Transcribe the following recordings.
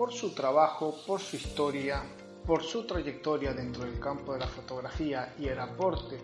por su trabajo, por su historia, por su trayectoria dentro del campo de la fotografía y el aporte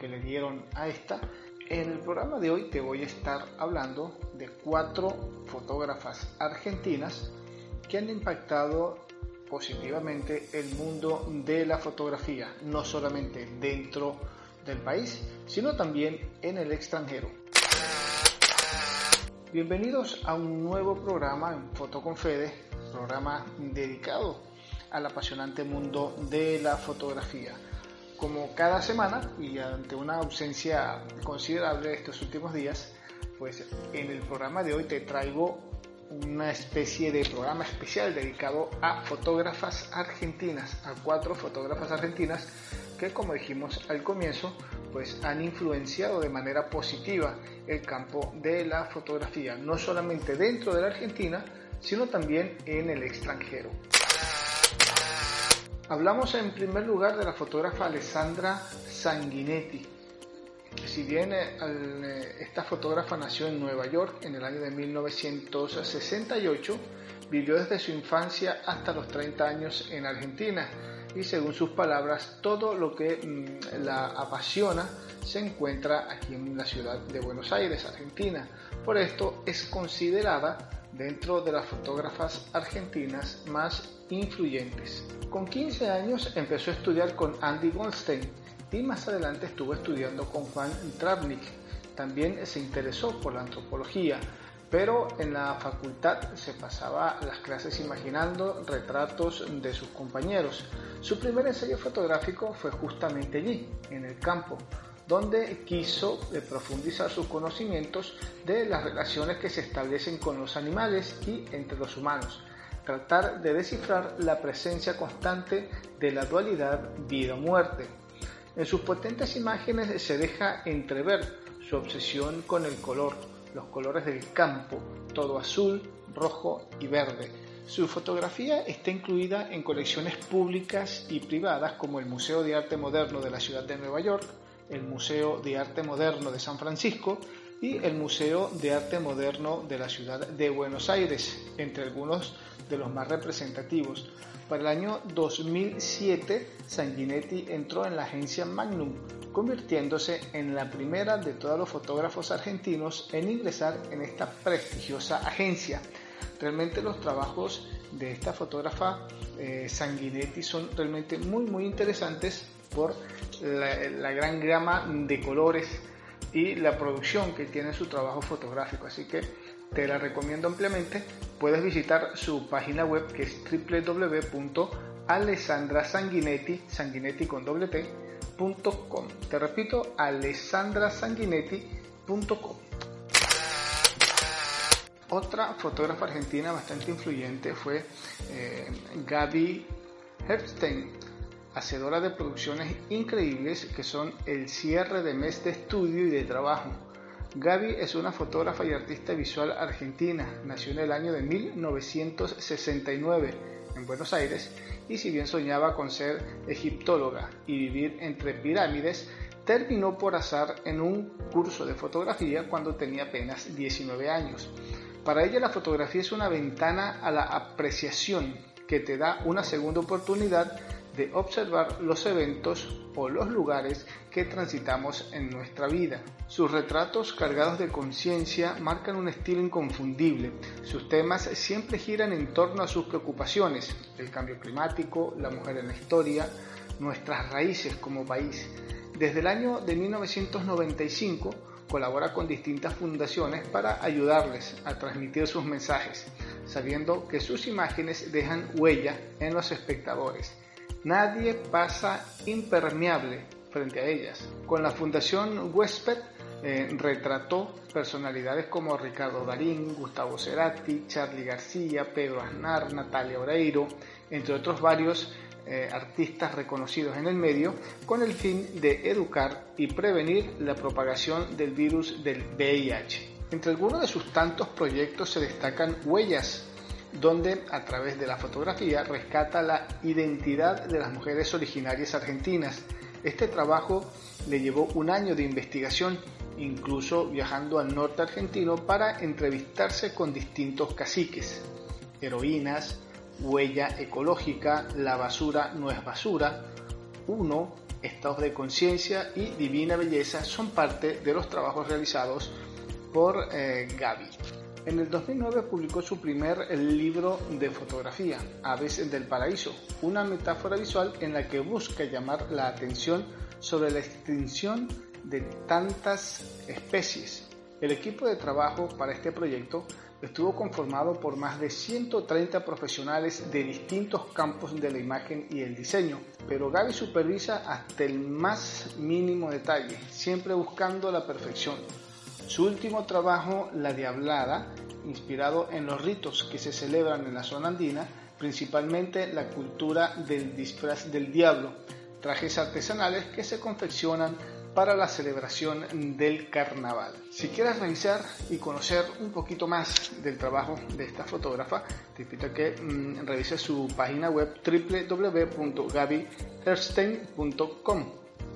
que le dieron a esta, en el programa de hoy te voy a estar hablando de cuatro fotógrafas argentinas que han impactado positivamente el mundo de la fotografía, no solamente dentro del país, sino también en el extranjero. Bienvenidos a un nuevo programa en Foto con Fede, programa dedicado al apasionante mundo de la fotografía. Como cada semana y ante una ausencia considerable estos últimos días, pues en el programa de hoy te traigo una especie de programa especial dedicado a fotógrafas argentinas, a cuatro fotógrafas argentinas que como dijimos al comienzo, pues han influenciado de manera positiva el campo de la fotografía, no solamente dentro de la Argentina, sino también en el extranjero. Hablamos en primer lugar de la fotógrafa Alessandra Sanguinetti. Si bien eh, eh, esta fotógrafa nació en Nueva York en el año de 1968, vivió desde su infancia hasta los 30 años en Argentina y según sus palabras, todo lo que mm, la apasiona se encuentra aquí en la ciudad de Buenos Aires, Argentina. Por esto es considerada dentro de las fotógrafas argentinas más influyentes. Con 15 años empezó a estudiar con Andy Goldstein y más adelante estuvo estudiando con Juan Travnik. También se interesó por la antropología, pero en la facultad se pasaba las clases imaginando retratos de sus compañeros. Su primer ensayo fotográfico fue justamente allí, en el campo, donde quiso eh, profundizar sus conocimientos de las relaciones que se establecen con los animales y entre los humanos, tratar de descifrar la presencia constante de la dualidad vida-muerte. En sus potentes imágenes se deja entrever su obsesión con el color, los colores del campo, todo azul, rojo y verde. Su fotografía está incluida en colecciones públicas y privadas como el Museo de Arte Moderno de la Ciudad de Nueva York, el Museo de Arte Moderno de San Francisco y el Museo de Arte Moderno de la ciudad de Buenos Aires, entre algunos de los más representativos. Para el año 2007, Sanguinetti entró en la agencia Magnum, convirtiéndose en la primera de todos los fotógrafos argentinos en ingresar en esta prestigiosa agencia. Realmente los trabajos de esta fotógrafa eh, Sanguinetti son realmente muy muy interesantes por la, gran gama de colores y la producción que tiene su trabajo fotográfico. Así que te la recomiendo ampliamente. Puedes visitar su página web que es www.alessandrasanguinetti, Te repito, alessandrasanguinetti.com. Otra fotógrafa argentina bastante influyente fue eh, Gaby Herbstein, hacedora de producciones increíbles que son el cierre de mes de estudio y de trabajo. Gaby es una fotógrafa y artista visual argentina, nació en el año de 1969 en Buenos Aires y si bien soñaba con ser egiptóloga y vivir entre pirámides, terminó por azar en un curso de fotografía cuando tenía apenas 19 años. Para ella la fotografía es una ventana a la apreciación que te da una segunda oportunidad de observar los eventos o los lugares que transitamos en nuestra vida. Sus retratos cargados de conciencia marcan un estilo inconfundible. Sus temas siempre giran en torno a sus preocupaciones, el cambio climático, la mujer en la historia, nuestras raíces como país. Desde el año de 1995 colabora con distintas fundaciones para ayudarles a transmitir sus mensajes, sabiendo que sus imágenes dejan huella en los espectadores. Nadie pasa impermeable frente a ellas. Con la Fundación Huésped eh, retrató personalidades como Ricardo Darín, Gustavo Cerati, Charlie García, Pedro Aznar, Natalia Oreiro, entre otros varios eh, artistas reconocidos en el medio, con el fin de educar y prevenir la propagación del virus del VIH. Entre algunos de sus tantos proyectos se destacan Huellas, donde a través de la fotografía rescata la identidad de las mujeres originarias argentinas. Este trabajo le llevó un año de investigación, incluso viajando al norte argentino para entrevistarse con distintos caciques, heroínas, Huella ecológica, La basura no es basura, Uno, Estados de conciencia y Divina Belleza son parte de los trabajos realizados por eh, Gaby. En el 2009 publicó su primer libro de fotografía, Aves del Paraíso, una metáfora visual en la que busca llamar la atención sobre la extinción de tantas especies. El equipo de trabajo para este proyecto estuvo conformado por más de 130 profesionales de distintos campos de la imagen y el diseño, pero Gaby supervisa hasta el más mínimo detalle, siempre buscando la perfección. Su último trabajo, La Diablada, inspirado en los ritos que se celebran en la zona andina, principalmente la cultura del disfraz del diablo, trajes artesanales que se confeccionan para la celebración del carnaval. Si quieres revisar y conocer un poquito más del trabajo de esta fotógrafa, te invito a que mm, revises su página web www.gabyherstein.com.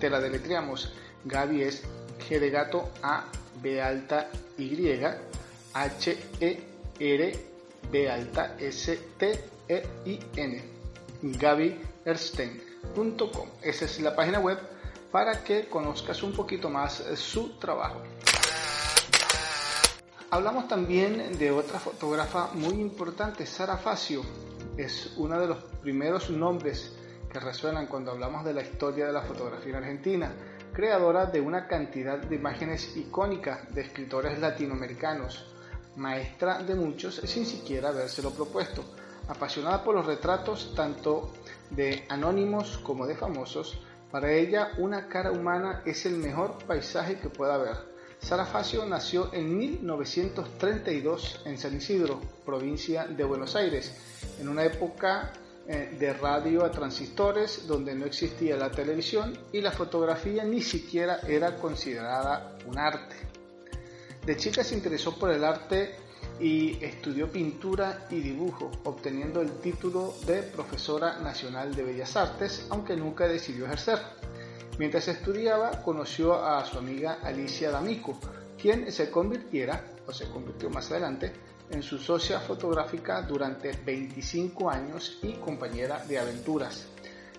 Te la deletreamos. Gaby es G de gato A B alta Y H E R B alta S T E I N. GabyHerstein.com. Esa es la página web para que conozcas un poquito más su trabajo. Hablamos también de otra fotógrafa muy importante, Sara Facio. Es uno de los primeros nombres que resuenan cuando hablamos de la historia de la fotografía en Argentina, creadora de una cantidad de imágenes icónicas de escritores latinoamericanos, maestra de muchos sin siquiera habérselo propuesto, apasionada por los retratos tanto de anónimos como de famosos, para ella, una cara humana es el mejor paisaje que pueda haber. Sara Facio nació en 1932 en San Isidro, provincia de Buenos Aires, en una época eh, de radio a transistores donde no existía la televisión y la fotografía ni siquiera era considerada un arte. De chica se interesó por el arte y estudió pintura y dibujo, obteniendo el título de profesora nacional de Bellas Artes, aunque nunca decidió ejercer. Mientras estudiaba, conoció a su amiga Alicia D'Amico, quien se convirtiera, o se convirtió más adelante, en su socia fotográfica durante 25 años y compañera de aventuras.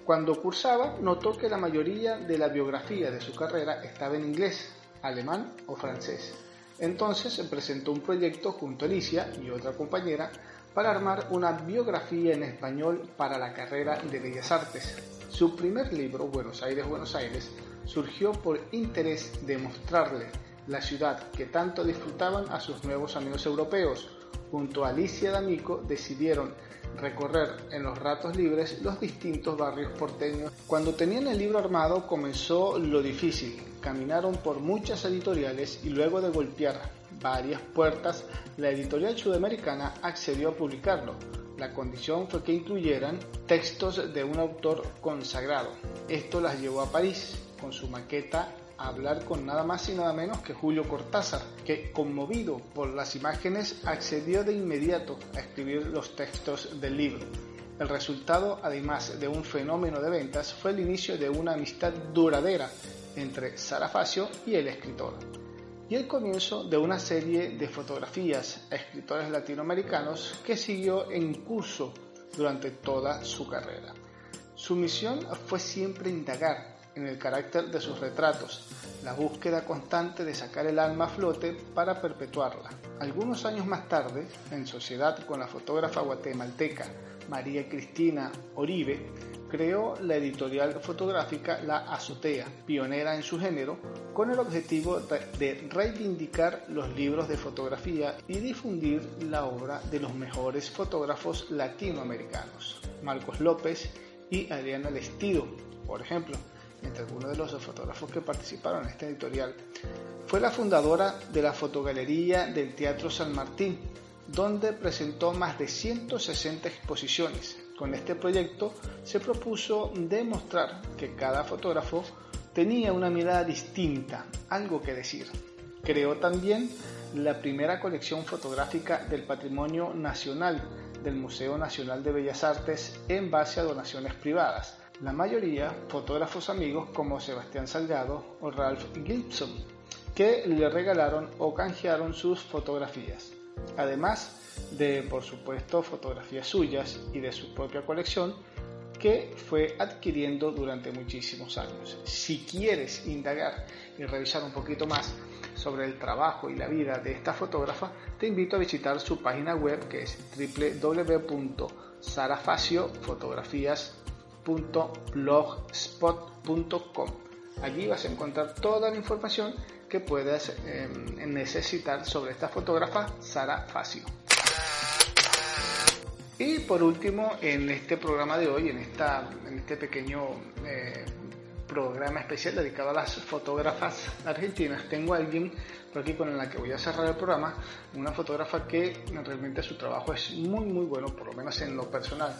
Cuando cursaba, notó que la mayoría de la biografía de su carrera estaba en inglés, alemán o francés. Entonces se presentó un proyecto junto a Alicia y otra compañera para armar una biografía en español para la carrera de Bellas Artes. Su primer libro, Buenos Aires, Buenos Aires, surgió por interés de mostrarle la ciudad que tanto disfrutaban a sus nuevos amigos europeos. Junto a Alicia D'Amico decidieron recorrer en los ratos libres los distintos barrios porteños. Cuando tenían el libro armado comenzó lo difícil. Caminaron por muchas editoriales y luego de golpear varias puertas, la editorial sudamericana accedió a publicarlo. La condición fue que incluyeran textos de un autor consagrado. Esto las llevó a París con su maqueta hablar con nada más y nada menos que Julio Cortázar, que conmovido por las imágenes accedió de inmediato a escribir los textos del libro. El resultado, además de un fenómeno de ventas, fue el inicio de una amistad duradera entre Sara Facio y el escritor, y el comienzo de una serie de fotografías a escritores latinoamericanos que siguió en curso durante toda su carrera. Su misión fue siempre indagar en el carácter de sus retratos, la búsqueda constante de sacar el alma a flote para perpetuarla. Algunos años más tarde, en sociedad con la fotógrafa guatemalteca María Cristina Oribe, creó la editorial fotográfica La Azotea, pionera en su género, con el objetivo de reivindicar los libros de fotografía y difundir la obra de los mejores fotógrafos latinoamericanos, Marcos López y Adriana Lestido, por ejemplo, entre algunos de los fotógrafos que participaron en esta editorial. Fue la fundadora de la fotogalería del Teatro San Martín, donde presentó más de 160 exposiciones. Con este proyecto se propuso demostrar que cada fotógrafo tenía una mirada distinta, algo que decir. Creó también la primera colección fotográfica del patrimonio nacional del Museo Nacional de Bellas Artes en base a donaciones privadas la mayoría fotógrafos amigos como Sebastián Salgado o Ralph Gibson, que le regalaron o canjearon sus fotografías. además de, por supuesto, fotografías suyas y de su propia colección que fue adquiriendo durante muchísimos años. Si quieres indagar y revisar un poquito más sobre el trabajo y la vida de esta fotógrafa, te invito a visitar su página web que es www.sarafaciofotografias.blogspot.com. Allí vas a encontrar toda la información que puedas em, necesitar sobre esta fotógrafa Sara Facio. Y por último, en este programa de hoy, en, esta, en este pequeño eh, programa especial dedicado a las fotógrafas argentinas, tengo a alguien por aquí con la que voy a cerrar el programa, una fotógrafa que realmente su trabajo es muy muy bueno, por lo menos en lo personal.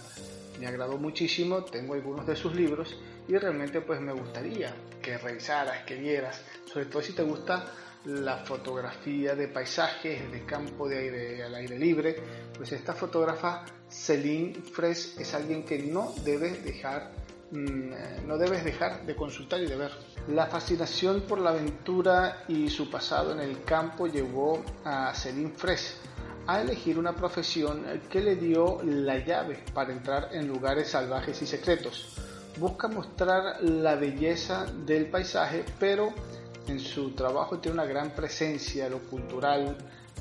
Me agradó muchísimo, tengo algunos de sus libros y realmente pues me gustaría que revisaras, que vieras, sobre todo si te gusta la fotografía de paisajes, de campo de aire al aire libre, pues esta fotógrafa Celine Fres es alguien que no debes dejar mm, no debes dejar de consultar y de ver. La fascinación por la aventura y su pasado en el campo llevó a Celine Fres a elegir una profesión que le dio la llave para entrar en lugares salvajes y secretos. Busca mostrar la belleza del paisaje, pero en su trabajo tiene una gran presencia, lo cultural,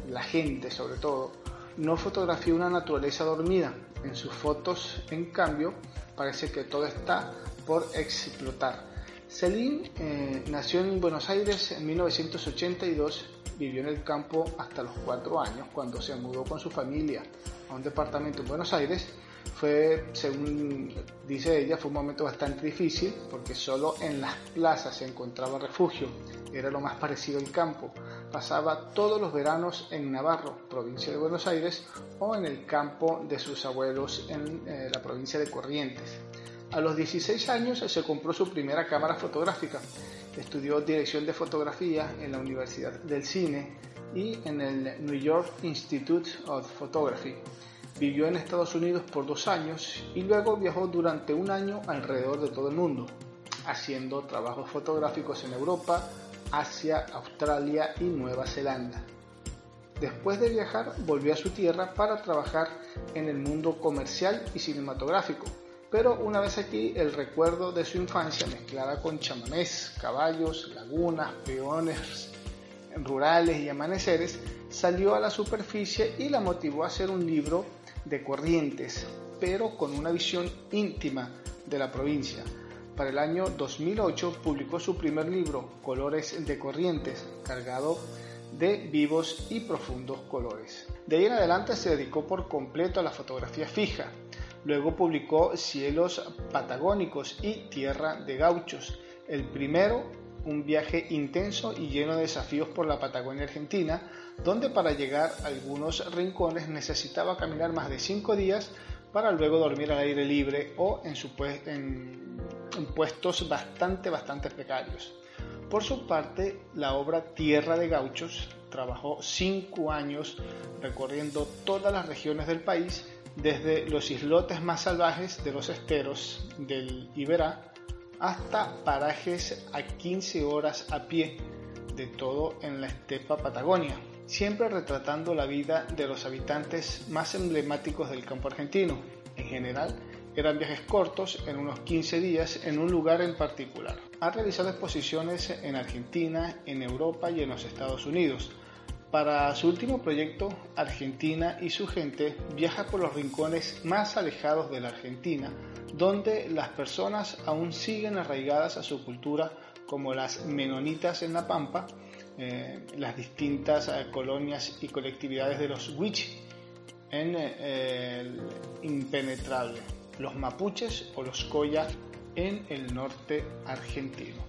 la gente sobre todo. No fotografía una naturaleza dormida. En sus fotos, en cambio, parece que todo está por explotar. Celine eh, nació en Buenos Aires en 1982, vivió en el campo hasta los cuatro años cuando se mudó con su familia a un departamento en Buenos Aires fue, según dice ella, fue un momento bastante difícil porque solo en las plazas se encontraba refugio, era lo más parecido al campo. Pasaba todos los veranos en Navarro, provincia de Buenos Aires, o en el campo de sus abuelos en eh, la provincia de Corrientes. A los 16 años se compró su primera cámara fotográfica. Estudió dirección de fotografía en la Universidad del Cine y en el New York Institute of Photography. Vivió en Estados Unidos por dos años y luego viajó durante un año alrededor de todo el mundo, haciendo trabajos fotográficos en Europa, Asia, Australia y Nueva Zelanda. Después de viajar, volvió a su tierra para trabajar en el mundo comercial y cinematográfico, pero una vez aquí el recuerdo de su infancia mezclada con chamamés, caballos, lagunas, peones rurales y amaneceres salió a la superficie y la motivó a hacer un libro de Corrientes, pero con una visión íntima de la provincia. Para el año 2008 publicó su primer libro, Colores de Corrientes, cargado de vivos y profundos colores. De ahí en adelante se dedicó por completo a la fotografía fija. Luego publicó Cielos Patagónicos y Tierra de Gauchos. El primero un viaje intenso y lleno de desafíos por la Patagonia Argentina, donde para llegar a algunos rincones necesitaba caminar más de cinco días para luego dormir al aire libre o en, en puestos bastante, bastante precarios. Por su parte, la obra Tierra de Gauchos trabajó cinco años recorriendo todas las regiones del país, desde los islotes más salvajes de los esteros del Iberá hasta parajes a 15 horas a pie, de todo en la estepa Patagonia, siempre retratando la vida de los habitantes más emblemáticos del campo argentino. En general, eran viajes cortos, en unos 15 días, en un lugar en particular. Ha realizado exposiciones en Argentina, en Europa y en los Estados Unidos. Para su último proyecto, Argentina y su gente viaja por los rincones más alejados de la Argentina, donde las personas aún siguen arraigadas a su cultura, como las menonitas en La Pampa, eh, las distintas eh, colonias y colectividades de los Wichi en eh, el impenetrable, los mapuches o los Coya en el norte argentino.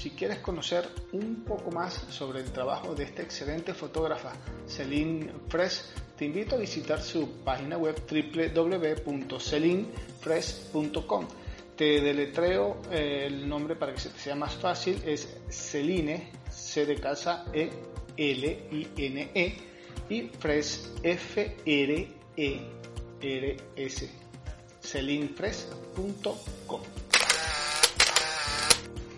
Si quieres conocer un poco más sobre el trabajo de esta excelente fotógrafa Celine Fres, te invito a visitar su página web www.celinefres.com. Te deletreo eh, el nombre para que sea más fácil, es Celine, C de casa, E, L, I, N, E, y Fres, F, R, E, R, S, celinefres.com.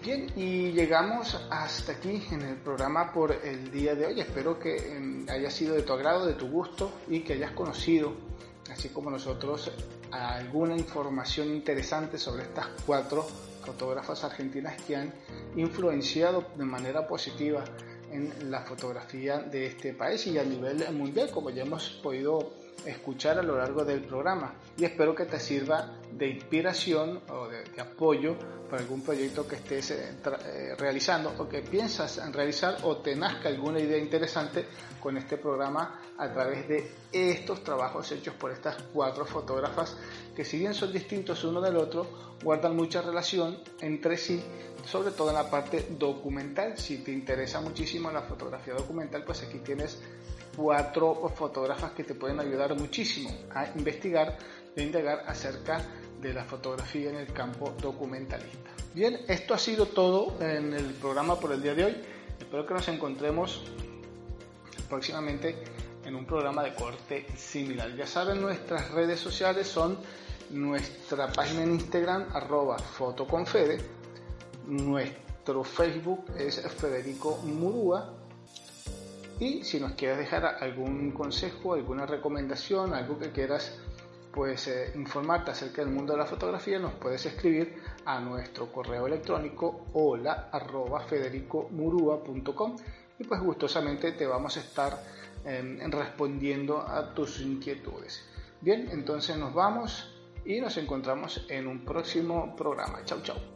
Bien, y llegamos hasta aquí en el programa por el día de hoy. Espero que em, haya sido de tu agrado, de tu gusto y que hayas conocido, así como nosotros, alguna información interesante sobre estas cuatro fotógrafas argentinas que han influenciado de manera positiva en la fotografía de este país y a nivel mundial, como ya hemos podido escuchar a lo largo del programa. Y espero que te sirva de inspiración o de, apoyo para algún proyecto que estés eh, eh, realizando o que piensas en realizar o te nazca alguna idea interesante con este programa a través de estos trabajos hechos por estas cuatro fotógrafas que si bien son distintos uno del otro, guardan mucha relación entre sí, sobre todo en la parte documental. Si te interesa muchísimo la fotografía documental, pues aquí tienes cuatro fotógrafas que te pueden ayudar muchísimo a investigar e indagar acerca de la fotografía en el campo documentalista. Bien, esto ha sido todo en el programa por el día de hoy. Espero que nos encontremos próximamente en un programa de corte similar. Ya saben, nuestras redes sociales son nuestra página en Instagram, arroba fotoconfede, nuestro Facebook es Federico Murúa y si nos quieres dejar algún consejo, alguna recomendación, algo que quieras pues informarte acerca del mundo de la fotografía, nos puedes escribir a nuestro correo electrónico hola arroba federicomurua.com y pues gustosamente te vamos a estar em, respondiendo a tus inquietudes. Bien, entonces nos vamos y nos encontramos en un próximo programa. Chau, chau.